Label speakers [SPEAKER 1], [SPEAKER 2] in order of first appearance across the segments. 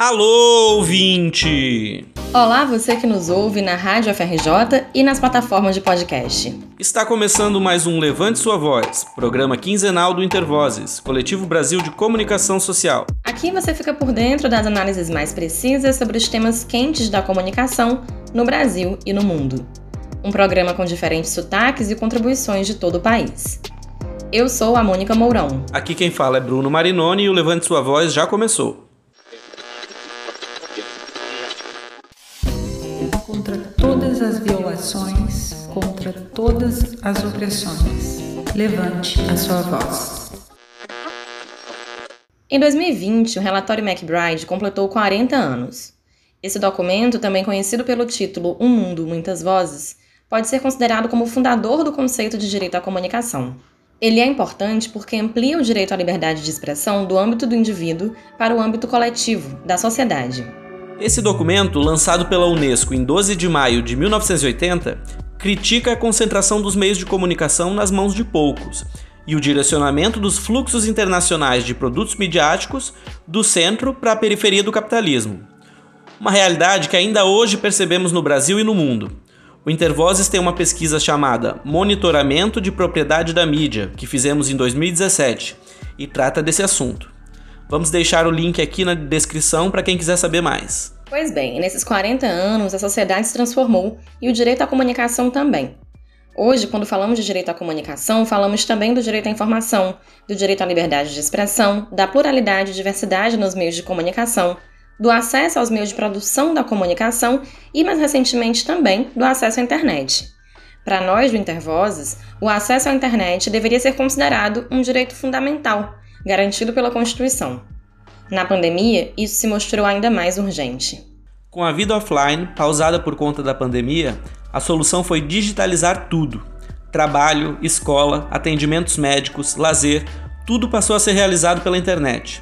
[SPEAKER 1] Alô, ouvinte!
[SPEAKER 2] Olá, você que nos ouve na Rádio FRJ e nas plataformas de podcast.
[SPEAKER 1] Está começando mais um Levante Sua Voz, programa quinzenal do Intervozes, Coletivo Brasil de Comunicação Social.
[SPEAKER 2] Aqui você fica por dentro das análises mais precisas sobre os temas quentes da comunicação no Brasil e no mundo. Um programa com diferentes sotaques e contribuições de todo o país. Eu sou a Mônica Mourão.
[SPEAKER 1] Aqui quem fala é Bruno Marinoni e o Levante Sua Voz já começou.
[SPEAKER 3] Todas as opressões. Levante a sua voz.
[SPEAKER 2] Em 2020, o relatório McBride completou 40 anos. Esse documento, também conhecido pelo título Um Mundo, Muitas Vozes, pode ser considerado como o fundador do conceito de direito à comunicação. Ele é importante porque amplia o direito à liberdade de expressão do âmbito do indivíduo para o âmbito coletivo, da sociedade.
[SPEAKER 1] Esse documento, lançado pela Unesco em 12 de maio de 1980, critica a concentração dos meios de comunicação nas mãos de poucos e o direcionamento dos fluxos internacionais de produtos midiáticos do centro para a periferia do capitalismo. Uma realidade que ainda hoje percebemos no Brasil e no mundo. O Intervozes tem uma pesquisa chamada Monitoramento de Propriedade da Mídia, que fizemos em 2017, e trata desse assunto. Vamos deixar o link aqui na descrição para quem quiser saber mais.
[SPEAKER 2] Pois bem, nesses 40 anos a sociedade se transformou e o direito à comunicação também. Hoje, quando falamos de direito à comunicação, falamos também do direito à informação, do direito à liberdade de expressão, da pluralidade e diversidade nos meios de comunicação, do acesso aos meios de produção da comunicação e, mais recentemente, também do acesso à internet. Para nós do Intervozes, o acesso à internet deveria ser considerado um direito fundamental garantido pela Constituição. Na pandemia, isso se mostrou ainda mais urgente.
[SPEAKER 1] Com a vida offline, pausada por conta da pandemia, a solução foi digitalizar tudo. Trabalho, escola, atendimentos médicos, lazer, tudo passou a ser realizado pela internet.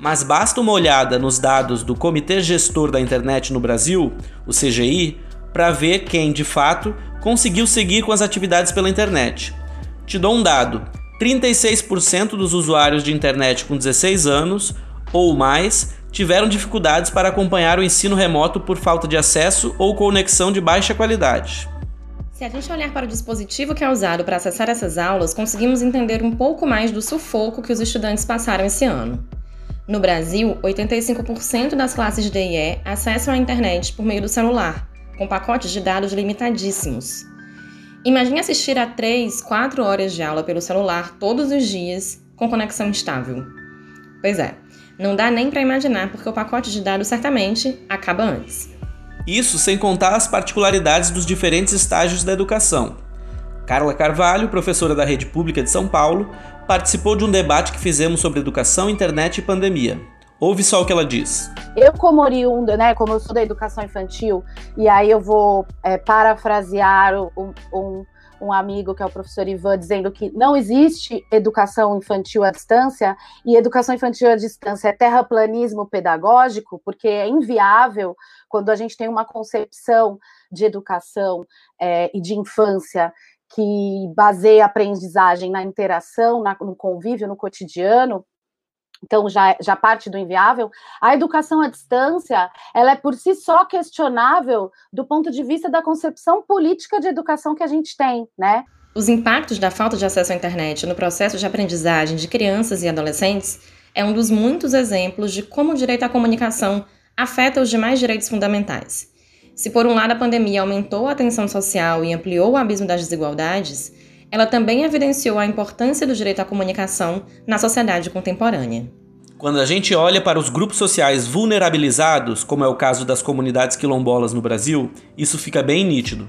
[SPEAKER 1] Mas basta uma olhada nos dados do Comitê Gestor da Internet no Brasil, o CGI, para ver quem, de fato, conseguiu seguir com as atividades pela internet. Te dou um dado: 36% dos usuários de internet com 16 anos ou mais tiveram dificuldades para acompanhar o ensino remoto por falta de acesso ou conexão de baixa qualidade.
[SPEAKER 2] Se a gente olhar para o dispositivo que é usado para acessar essas aulas, conseguimos entender um pouco mais do sufoco que os estudantes passaram esse ano. No Brasil, 85% das classes de DIE acessam a internet por meio do celular, com pacotes de dados limitadíssimos. Imagine assistir a 3, 4 horas de aula pelo celular todos os dias com conexão estável. Pois é, não dá nem para imaginar porque o pacote de dados certamente acaba antes.
[SPEAKER 1] Isso sem contar as particularidades dos diferentes estágios da educação. Carla Carvalho, professora da Rede Pública de São Paulo, participou de um debate que fizemos sobre educação, internet e pandemia. Ouve só o que ela diz.
[SPEAKER 4] Eu, como oriunda, né, como eu sou da educação infantil, e aí eu vou é, parafrasear um, um, um, amigo que é o professor Ivan, dizendo que não existe educação infantil à distância, e educação infantil à distância é terraplanismo pedagógico, porque é inviável quando a gente tem uma concepção de educação é, e de infância que baseia a aprendizagem na interação, na, no convívio, no cotidiano, então já, já parte do inviável, a educação à distância, ela é por si só questionável do ponto de vista da concepção política de educação que a gente tem, né?
[SPEAKER 2] Os impactos da falta de acesso à internet no processo de aprendizagem de crianças e adolescentes é um dos muitos exemplos de como o direito à comunicação afeta os demais direitos fundamentais. Se por um lado a pandemia aumentou a tensão social e ampliou o abismo das desigualdades, ela também evidenciou a importância do direito à comunicação na sociedade contemporânea.
[SPEAKER 1] Quando a gente olha para os grupos sociais vulnerabilizados, como é o caso das comunidades quilombolas no Brasil, isso fica bem nítido.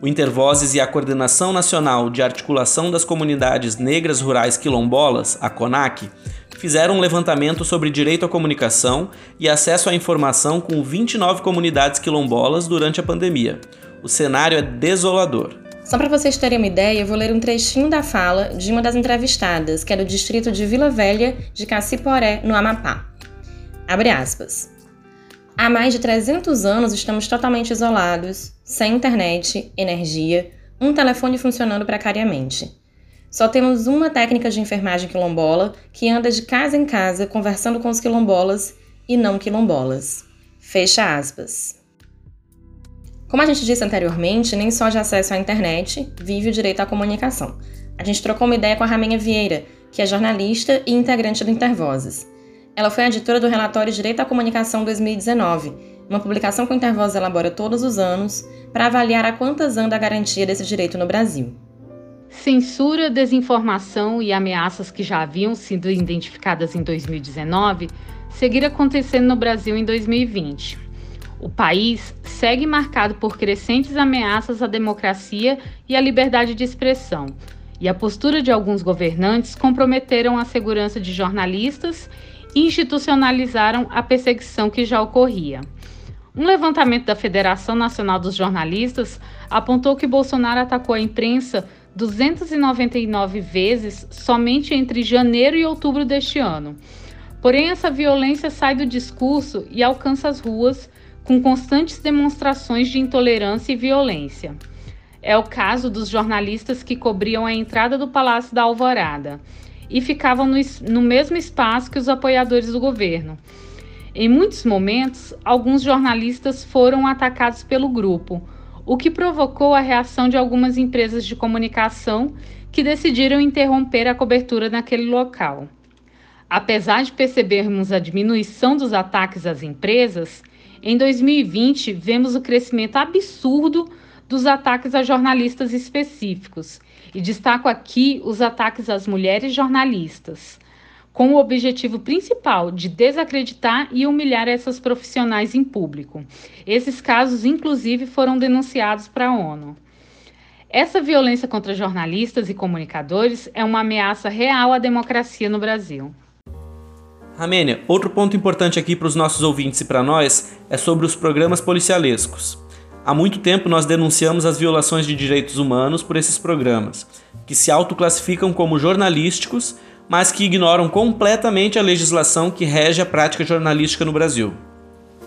[SPEAKER 1] O Intervozes e a Coordenação Nacional de Articulação das Comunidades Negras Rurais Quilombolas, a CONAC, fizeram um levantamento sobre direito à comunicação e acesso à informação com 29 comunidades quilombolas durante a pandemia. O cenário é desolador.
[SPEAKER 2] Só para vocês terem uma ideia, eu vou ler um trechinho da fala de uma das entrevistadas, que é do distrito de Vila Velha de Caciporé, no Amapá. Abre aspas. Há mais de 300 anos estamos totalmente isolados, sem internet, energia, um telefone funcionando precariamente. Só temos uma técnica de enfermagem quilombola que anda de casa em casa conversando com os quilombolas e não quilombolas. Fecha aspas. Como a gente disse anteriormente, nem só de acesso à internet vive o direito à comunicação. A gente trocou uma ideia com a Raminha Vieira, que é jornalista e integrante do Intervozes. Ela foi editora do relatório Direito à Comunicação 2019, uma publicação que o Intervozes elabora todos os anos para avaliar a quantas anda a garantia desse direito no Brasil.
[SPEAKER 5] Censura, desinformação e ameaças que já haviam sido identificadas em 2019 seguiram acontecendo no Brasil em 2020. O país segue marcado por crescentes ameaças à democracia e à liberdade de expressão, e a postura de alguns governantes comprometeram a segurança de jornalistas e institucionalizaram a perseguição que já ocorria. Um levantamento da Federação Nacional dos Jornalistas apontou que Bolsonaro atacou a imprensa 299 vezes somente entre janeiro e outubro deste ano. Porém, essa violência sai do discurso e alcança as ruas com constantes demonstrações de intolerância e violência. É o caso dos jornalistas que cobriam a entrada do Palácio da Alvorada e ficavam no, no mesmo espaço que os apoiadores do governo. Em muitos momentos, alguns jornalistas foram atacados pelo grupo, o que provocou a reação de algumas empresas de comunicação que decidiram interromper a cobertura naquele local. Apesar de percebermos a diminuição dos ataques às empresas, em 2020 vemos o crescimento absurdo dos ataques a jornalistas específicos, e destaco aqui os ataques às mulheres jornalistas com o objetivo principal de desacreditar e humilhar essas profissionais em público. Esses casos, inclusive, foram denunciados para a ONU. Essa violência contra jornalistas e comunicadores é uma ameaça real à democracia no Brasil.
[SPEAKER 1] Ramênia, outro ponto importante aqui para os nossos ouvintes e para nós é sobre os programas policialescos. Há muito tempo nós denunciamos as violações de direitos humanos por esses programas, que se autoclassificam como jornalísticos mas que ignoram completamente a legislação que rege a prática jornalística no Brasil.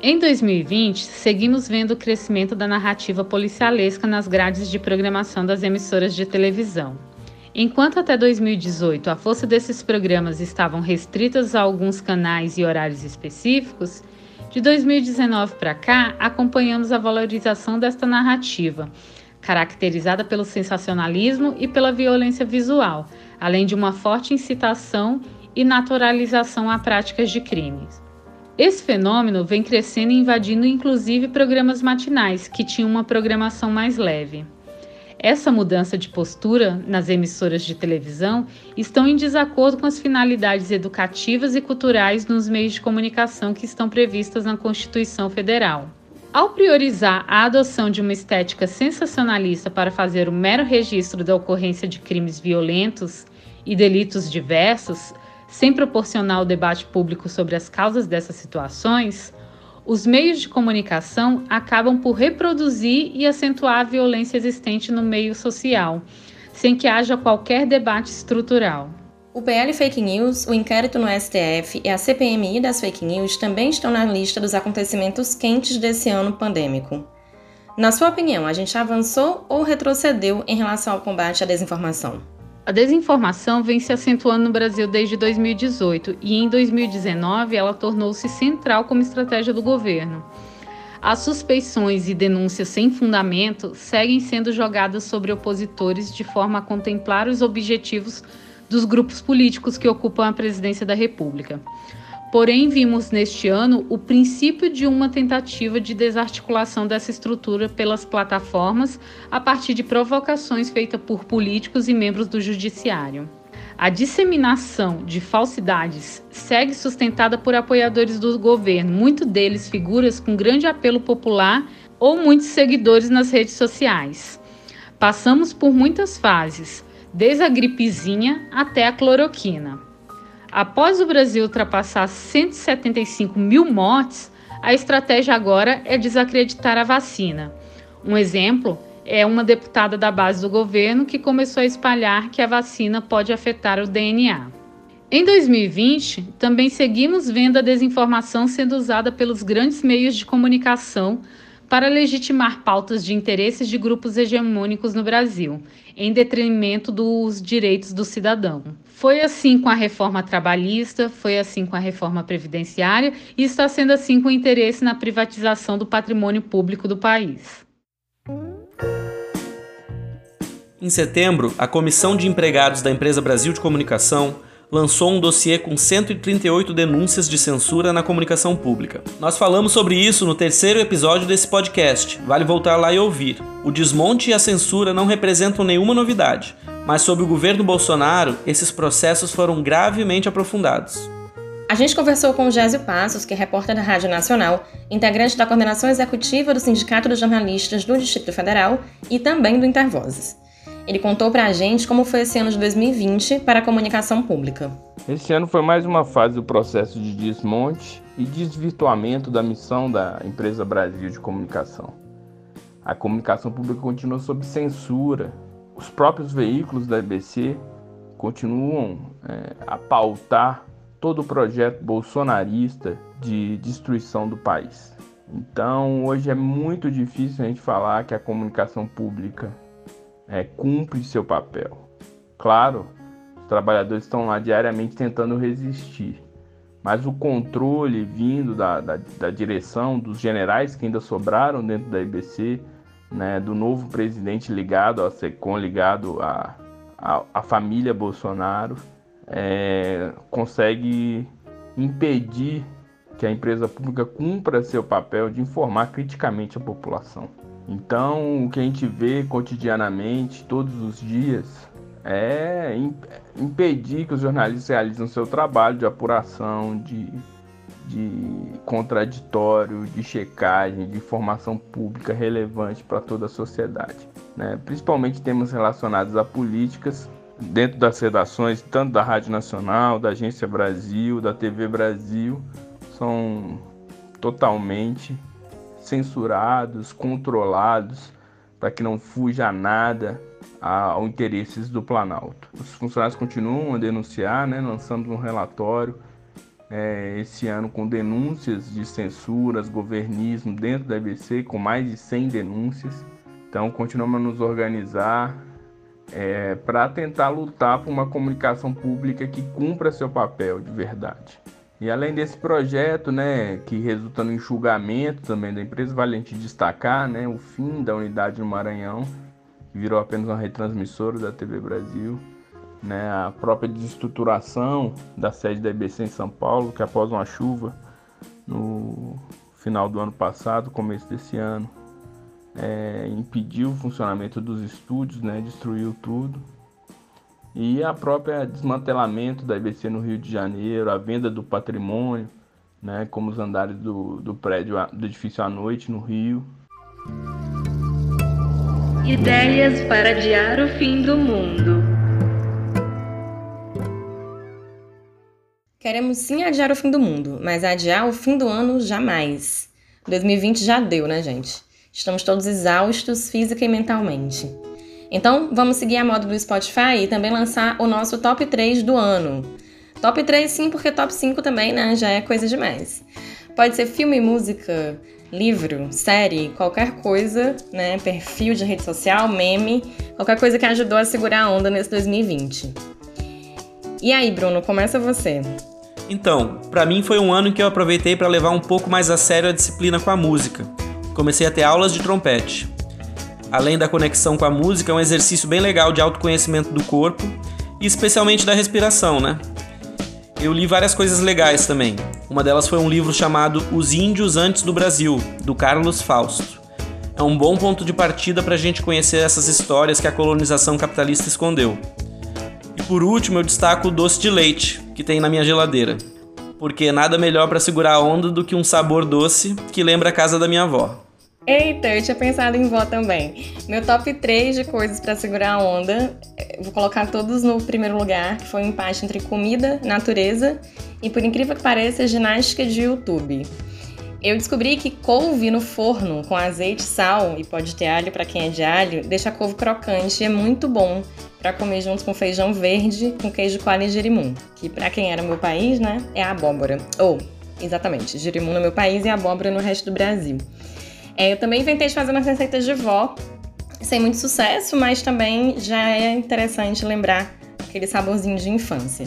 [SPEAKER 5] Em 2020, seguimos vendo o crescimento da narrativa policialesca nas grades de programação das emissoras de televisão. Enquanto até 2018 a força desses programas estavam restritas a alguns canais e horários específicos, de 2019 para cá acompanhamos a valorização desta narrativa, caracterizada pelo sensacionalismo e pela violência visual, além de uma forte incitação e naturalização a práticas de crimes. Esse fenômeno vem crescendo e invadindo inclusive programas matinais, que tinham uma programação mais leve. Essa mudança de postura nas emissoras de televisão estão em desacordo com as finalidades educativas e culturais nos meios de comunicação que estão previstas na Constituição Federal. Ao priorizar a adoção de uma estética sensacionalista para fazer o mero registro da ocorrência de crimes violentos e delitos diversos, sem proporcionar o debate público sobre as causas dessas situações, os meios de comunicação acabam por reproduzir e acentuar a violência existente no meio social, sem que haja qualquer debate estrutural.
[SPEAKER 2] O PL Fake News, o inquérito no STF e a CPMI das fake news também estão na lista dos acontecimentos quentes desse ano pandêmico. Na sua opinião, a gente avançou ou retrocedeu em relação ao combate à desinformação?
[SPEAKER 5] A desinformação vem se acentuando no Brasil desde 2018 e em 2019 ela tornou-se central como estratégia do governo. As suspeições e denúncias sem fundamento seguem sendo jogadas sobre opositores de forma a contemplar os objetivos dos grupos políticos que ocupam a presidência da República. Porém, vimos neste ano o princípio de uma tentativa de desarticulação dessa estrutura pelas plataformas a partir de provocações feitas por políticos e membros do judiciário. A disseminação de falsidades segue sustentada por apoiadores do governo, muitos deles figuras com grande apelo popular ou muitos seguidores nas redes sociais. Passamos por muitas fases, desde a gripezinha até a cloroquina. Após o Brasil ultrapassar 175 mil mortes, a estratégia agora é desacreditar a vacina. Um exemplo é uma deputada da base do governo que começou a espalhar que a vacina pode afetar o DNA. Em 2020, também seguimos vendo a desinformação sendo usada pelos grandes meios de comunicação para legitimar pautas de interesses de grupos hegemônicos no Brasil, em detrimento dos direitos do cidadão. Foi assim com a reforma trabalhista, foi assim com a reforma previdenciária e está sendo assim com o interesse na privatização do patrimônio público do país.
[SPEAKER 1] Em setembro, a Comissão de Empregados da Empresa Brasil de Comunicação lançou um dossiê com 138 denúncias de censura na comunicação pública. Nós falamos sobre isso no terceiro episódio desse podcast, vale voltar lá e ouvir. O desmonte e a censura não representam nenhuma novidade, mas sob o governo Bolsonaro, esses processos foram gravemente aprofundados.
[SPEAKER 2] A gente conversou com o Gésio Passos, que é repórter da Rádio Nacional, integrante da coordenação executiva do Sindicato dos Jornalistas do Distrito Federal e também do Intervozes. Ele contou para a gente como foi esse ano de 2020 para a comunicação pública.
[SPEAKER 6] Esse ano foi mais uma fase do processo de desmonte e desvirtuamento da missão da Empresa Brasil de Comunicação. A comunicação pública continua sob censura. Os próprios veículos da EBC continuam é, a pautar todo o projeto bolsonarista de destruição do país. Então, hoje é muito difícil a gente falar que a comunicação pública é, cumpre seu papel. Claro, os trabalhadores estão lá diariamente tentando resistir, mas o controle vindo da, da, da direção, dos generais que ainda sobraram dentro da IBC, né, do novo presidente ligado ao SECOM, ligado à a, família Bolsonaro, é, consegue impedir que a empresa pública cumpra seu papel de informar criticamente a população. Então, o que a gente vê cotidianamente, todos os dias, é impedir que os jornalistas realizem o seu trabalho de apuração, de, de contraditório, de checagem, de informação pública relevante para toda a sociedade. Né? Principalmente temas relacionados a políticas dentro das redações, tanto da Rádio Nacional, da Agência Brasil, da TV Brasil, são totalmente censurados, controlados, para que não fuja nada aos interesses do Planalto. Os funcionários continuam a denunciar, né? lançamos um relatório é, esse ano com denúncias de censuras, governismo dentro da EBC, com mais de 100 denúncias. Então, continuamos a nos organizar é, para tentar lutar por uma comunicação pública que cumpra seu papel de verdade. E além desse projeto, né, que resulta no enxugamento também da empresa, vale a gente destacar, né, o fim da unidade no Maranhão, que virou apenas uma retransmissora da TV Brasil, né, a própria desestruturação da sede da IBC em São Paulo, que após uma chuva no final do ano passado, começo desse ano, é, impediu o funcionamento dos estúdios, né, destruiu tudo e a própria desmantelamento da IBC no Rio de Janeiro, a venda do patrimônio, né, como os andares do, do prédio do edifício à noite no Rio.
[SPEAKER 2] Ideias para adiar o fim do mundo. Queremos sim adiar o fim do mundo, mas adiar o fim do ano jamais. 2020 já deu, né, gente? Estamos todos exaustos física e mentalmente. Então, vamos seguir a moda do Spotify e também lançar o nosso top 3 do ano. Top 3 sim, porque top 5 também, né, já é coisa demais. Pode ser filme, música, livro, série, qualquer coisa, né, perfil de rede social, meme, qualquer coisa que ajudou a segurar a onda nesse 2020. E aí, Bruno, começa você.
[SPEAKER 1] Então, para mim foi um ano que eu aproveitei para levar um pouco mais a sério a disciplina com a música. Comecei a ter aulas de trompete além da conexão com a música, é um exercício bem legal de autoconhecimento do corpo e especialmente da respiração, né? Eu li várias coisas legais também. Uma delas foi um livro chamado Os Índios Antes do Brasil, do Carlos Fausto. É um bom ponto de partida para a gente conhecer essas histórias que a colonização capitalista escondeu. E por último, eu destaco o doce de leite que tem na minha geladeira, porque nada melhor para segurar a onda do que um sabor doce que lembra a casa da minha avó.
[SPEAKER 2] Eita, eu tinha pensado em vó também. Meu top 3 de coisas para segurar a onda, eh, vou colocar todos no primeiro lugar, que foi um empate entre comida, natureza e, por incrível que pareça, ginástica de YouTube. Eu descobri que couve no forno com azeite, sal e pó de ter alho para quem é de alho deixa a couve crocante e é muito bom para comer junto com feijão verde com queijo coalho e girimum, que para quem era meu país, né, é a abóbora. Ou, oh, exatamente, girimum no meu país e abóbora no resto do Brasil. É, eu também inventei de fazer umas receitas de vó, sem muito sucesso, mas também já é interessante lembrar aquele saborzinho de infância.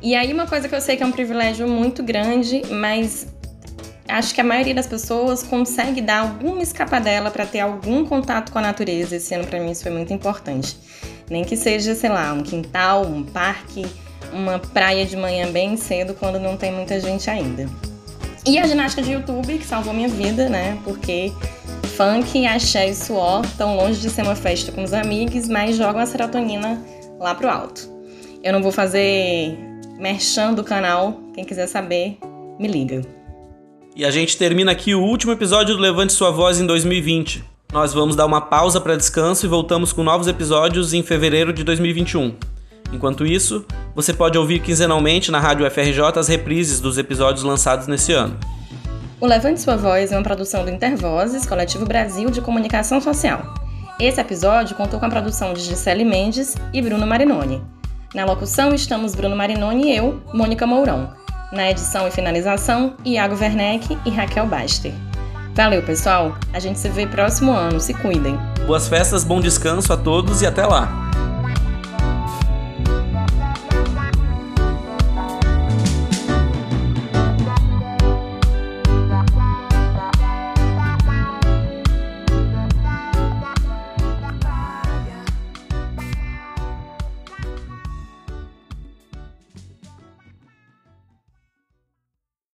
[SPEAKER 2] E aí, uma coisa que eu sei que é um privilégio muito grande, mas acho que a maioria das pessoas consegue dar alguma escapadela para ter algum contato com a natureza. Esse ano, para mim, isso foi muito importante. Nem que seja, sei lá, um quintal, um parque, uma praia de manhã bem cedo, quando não tem muita gente ainda. E a ginástica de YouTube, que salvou minha vida, né? Porque funk, axé e suor estão longe de ser uma festa com os amigos, mas jogam a serotonina lá pro alto. Eu não vou fazer merchan do canal, quem quiser saber, me liga.
[SPEAKER 1] E a gente termina aqui o último episódio do Levante Sua Voz em 2020. Nós vamos dar uma pausa para descanso e voltamos com novos episódios em fevereiro de 2021. Enquanto isso, você pode ouvir quinzenalmente na Rádio FRJ as reprises dos episódios lançados nesse ano.
[SPEAKER 2] O Levante Sua Voz é uma produção do Intervozes, Coletivo Brasil de Comunicação Social. Esse episódio contou com a produção de Gisele Mendes e Bruno Marinoni. Na locução estamos Bruno Marinoni e eu, Mônica Mourão. Na edição e finalização, Iago Werneck e Raquel Baster. Valeu, pessoal! A gente se vê próximo ano. Se cuidem!
[SPEAKER 1] Boas festas, bom descanso a todos e até lá!